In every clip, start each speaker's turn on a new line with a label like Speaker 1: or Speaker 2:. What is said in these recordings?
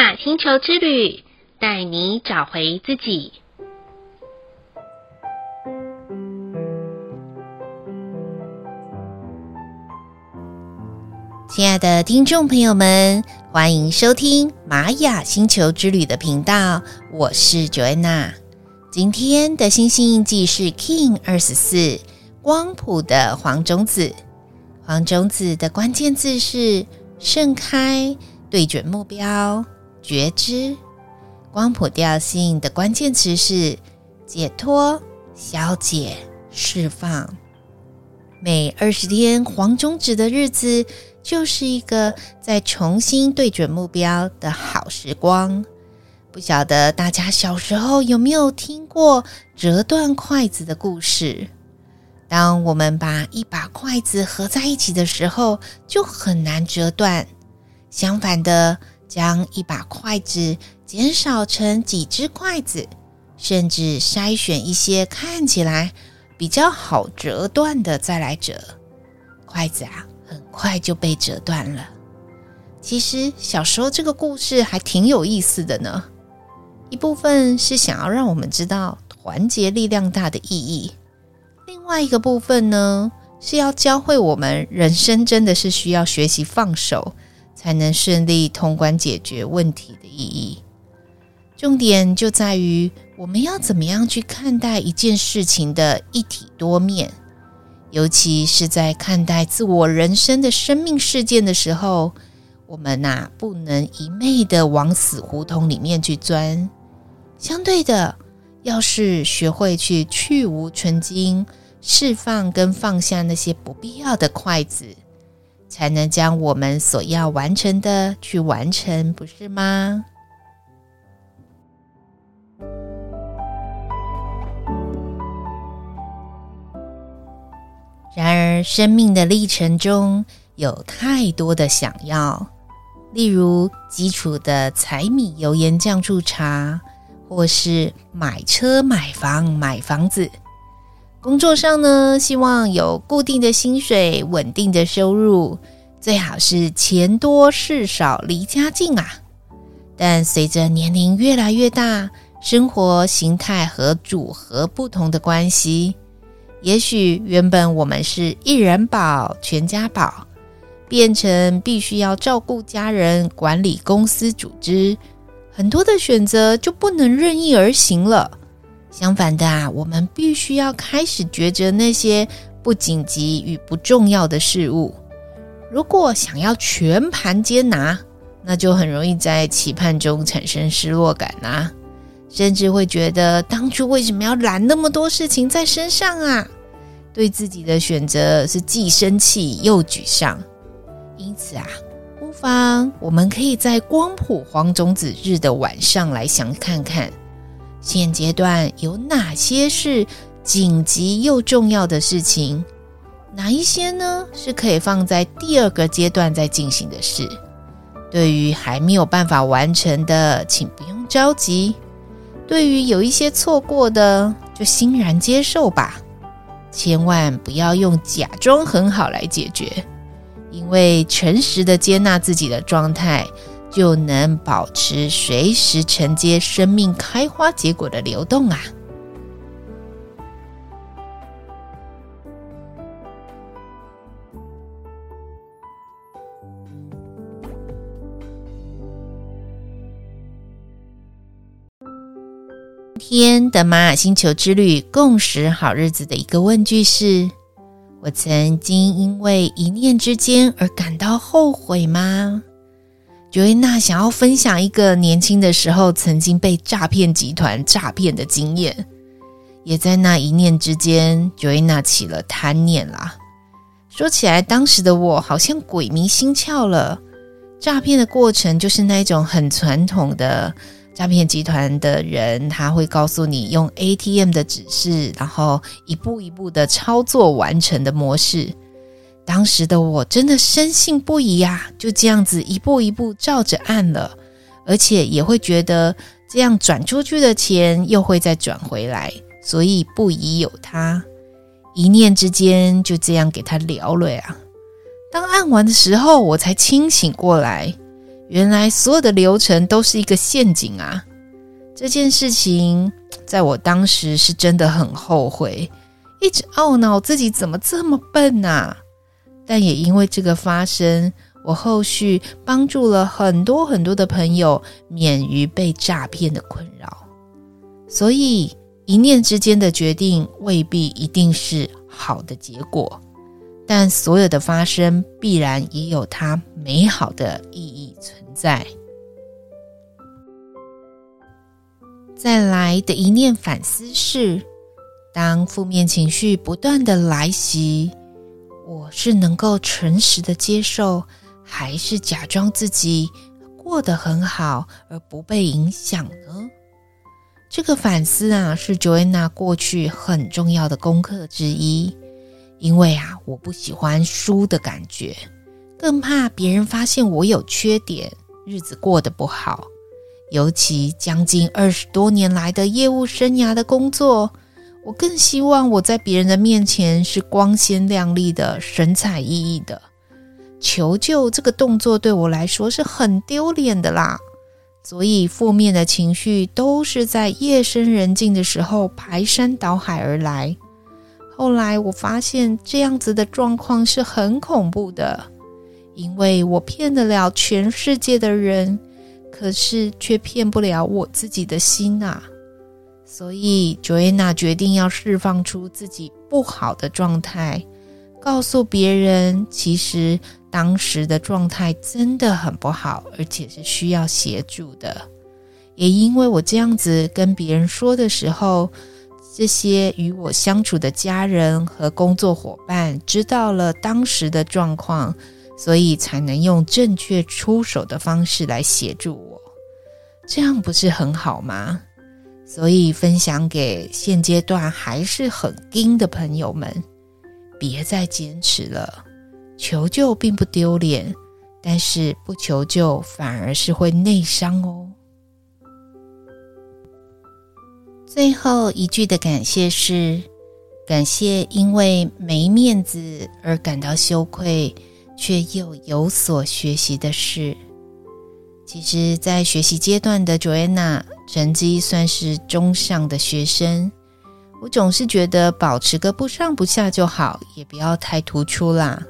Speaker 1: 雅星球之旅，带你找回自己。
Speaker 2: 亲爱的听众朋友们，欢迎收听玛雅星球之旅的频道，我是 Joanna。今天的星星印记是 King 二十四光谱的黄种子。黄种子的关键字是盛开、对准目标、觉知。光谱调性的关键词是解脱、消解、释放。每二十天黄种子的日子，就是一个在重新对准目标的好时光。不晓得大家小时候有没有听过折断筷子的故事？当我们把一把筷子合在一起的时候，就很难折断。相反的，将一把筷子减少成几只筷子，甚至筛选一些看起来比较好折断的再来折，筷子啊，很快就被折断了。其实小时候这个故事还挺有意思的呢。一部分是想要让我们知道团结力量大的意义。另外一个部分呢，是要教会我们人生真的是需要学习放手，才能顺利通关解决问题的意义。重点就在于我们要怎么样去看待一件事情的一体多面，尤其是在看待自我人生的生命事件的时候，我们呐不能一昧的往死胡同里面去钻。相对的，要是学会去去芜存菁。释放跟放下那些不必要的筷子，才能将我们所要完成的去完成，不是吗？然而，生命的历程中有太多的想要，例如基础的柴米油盐酱醋茶，或是买车、买房、买房子。工作上呢，希望有固定的薪水、稳定的收入，最好是钱多事少、离家近啊。但随着年龄越来越大，生活形态和组合不同的关系，也许原本我们是一人保、全家保，变成必须要照顾家人、管理公司组织，很多的选择就不能任意而行了。相反的啊，我们必须要开始抉择那些不紧急与不重要的事物。如果想要全盘接拿，那就很容易在期盼中产生失落感啊，甚至会觉得当初为什么要揽那么多事情在身上啊？对自己的选择是既生气又沮丧。因此啊，不妨我们可以在光谱黄种子日的晚上来想看看。现阶段有哪些是紧急又重要的事情？哪一些呢？是可以放在第二个阶段再进行的事？对于还没有办法完成的，请不用着急；对于有一些错过的，就欣然接受吧。千万不要用假装很好来解决，因为诚实的接纳自己的状态。就能保持随时承接生命开花结果的流动啊！今天的玛雅星球之旅共识好日子的一个问句是：我曾经因为一念之间而感到后悔吗？Joanna 想要分享一个年轻的时候曾经被诈骗集团诈骗的经验，也在那一念之间，Joanna 起了贪念啦。说起来，当时的我好像鬼迷心窍了。诈骗的过程就是那种很传统的诈骗集团的人，他会告诉你用 ATM 的指示，然后一步一步的操作完成的模式。当时的我真的深信不疑呀，就这样子一步一步照着按了，而且也会觉得这样转出去的钱又会再转回来，所以不疑有他，一念之间就这样给他聊了呀。当按完的时候，我才清醒过来，原来所有的流程都是一个陷阱啊！这件事情在我当时是真的很后悔，一直懊恼自己怎么这么笨啊！但也因为这个发生，我后续帮助了很多很多的朋友免于被诈骗的困扰。所以一念之间的决定未必一定是好的结果。但所有的发生必然也有它美好的意义存在。再来的一念反思是：当负面情绪不断的来袭，我是能够诚实的接受，还是假装自己过得很好而不被影响呢？这个反思啊，是 Joanna 过去很重要的功课之一。因为啊，我不喜欢输的感觉，更怕别人发现我有缺点，日子过得不好。尤其将近二十多年来的业务生涯的工作，我更希望我在别人的面前是光鲜亮丽的、神采奕奕的。求救这个动作对我来说是很丢脸的啦，所以负面的情绪都是在夜深人静的时候排山倒海而来。后来我发现这样子的状况是很恐怖的，因为我骗得了全世界的人，可是却骗不了我自己的心啊。所以 Joanna 决定要释放出自己不好的状态，告诉别人，其实当时的状态真的很不好，而且是需要协助的。也因为我这样子跟别人说的时候，这些与我相处的家人和工作伙伴知道了当时的状况，所以才能用正确出手的方式来协助我，这样不是很好吗？所以分享给现阶段还是很硬的朋友们，别再坚持了。求救并不丢脸，但是不求救反而是会内伤哦。最后一句的感谢是：感谢因为没面子而感到羞愧，却又有所学习的事。其实，在学习阶段的 Joanna 成绩算是中上的学生，我总是觉得保持个不上不下就好，也不要太突出啦，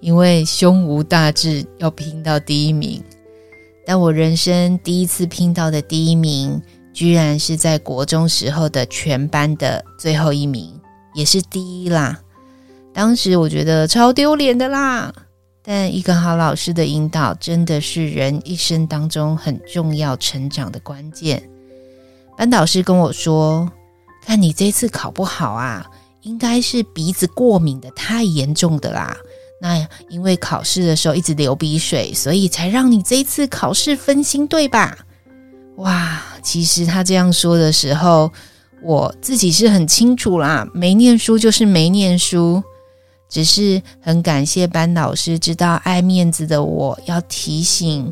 Speaker 2: 因为胸无大志要拼到第一名。但我人生第一次拼到的第一名。居然是在国中时候的全班的最后一名，也是第一啦。当时我觉得超丢脸的啦。但一个好老师的引导，真的是人一生当中很重要成长的关键。班导师跟我说：“看你这次考不好啊，应该是鼻子过敏的太严重的啦。那因为考试的时候一直流鼻水，所以才让你这次考试分心，对吧？”哇！其实他这样说的时候，我自己是很清楚啦，没念书就是没念书，只是很感谢班老师知道爱面子的我要提醒，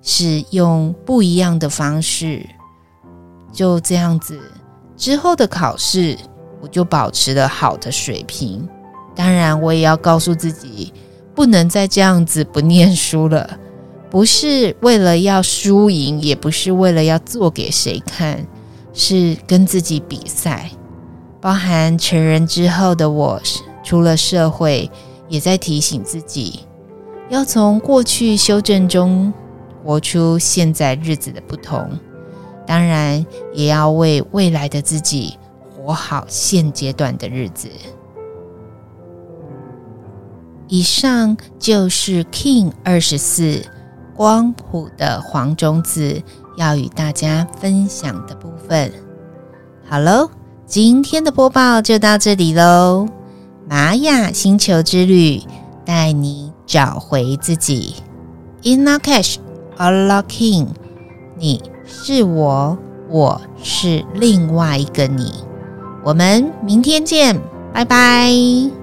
Speaker 2: 是用不一样的方式。就这样子，之后的考试我就保持了好的水平。当然，我也要告诉自己，不能再这样子不念书了。不是为了要输赢，也不是为了要做给谁看，是跟自己比赛。包含成人之后的我，出了社会，也在提醒自己，要从过去修正中活出现在日子的不同。当然，也要为未来的自己活好现阶段的日子。以上就是 King 二十四。光谱的黄种子要与大家分享的部分，好喽，今天的播报就到这里喽。玛雅星球之旅带你找回自己 In our cash，a lock in 你是我，我是另外一个你。我们明天见，拜拜。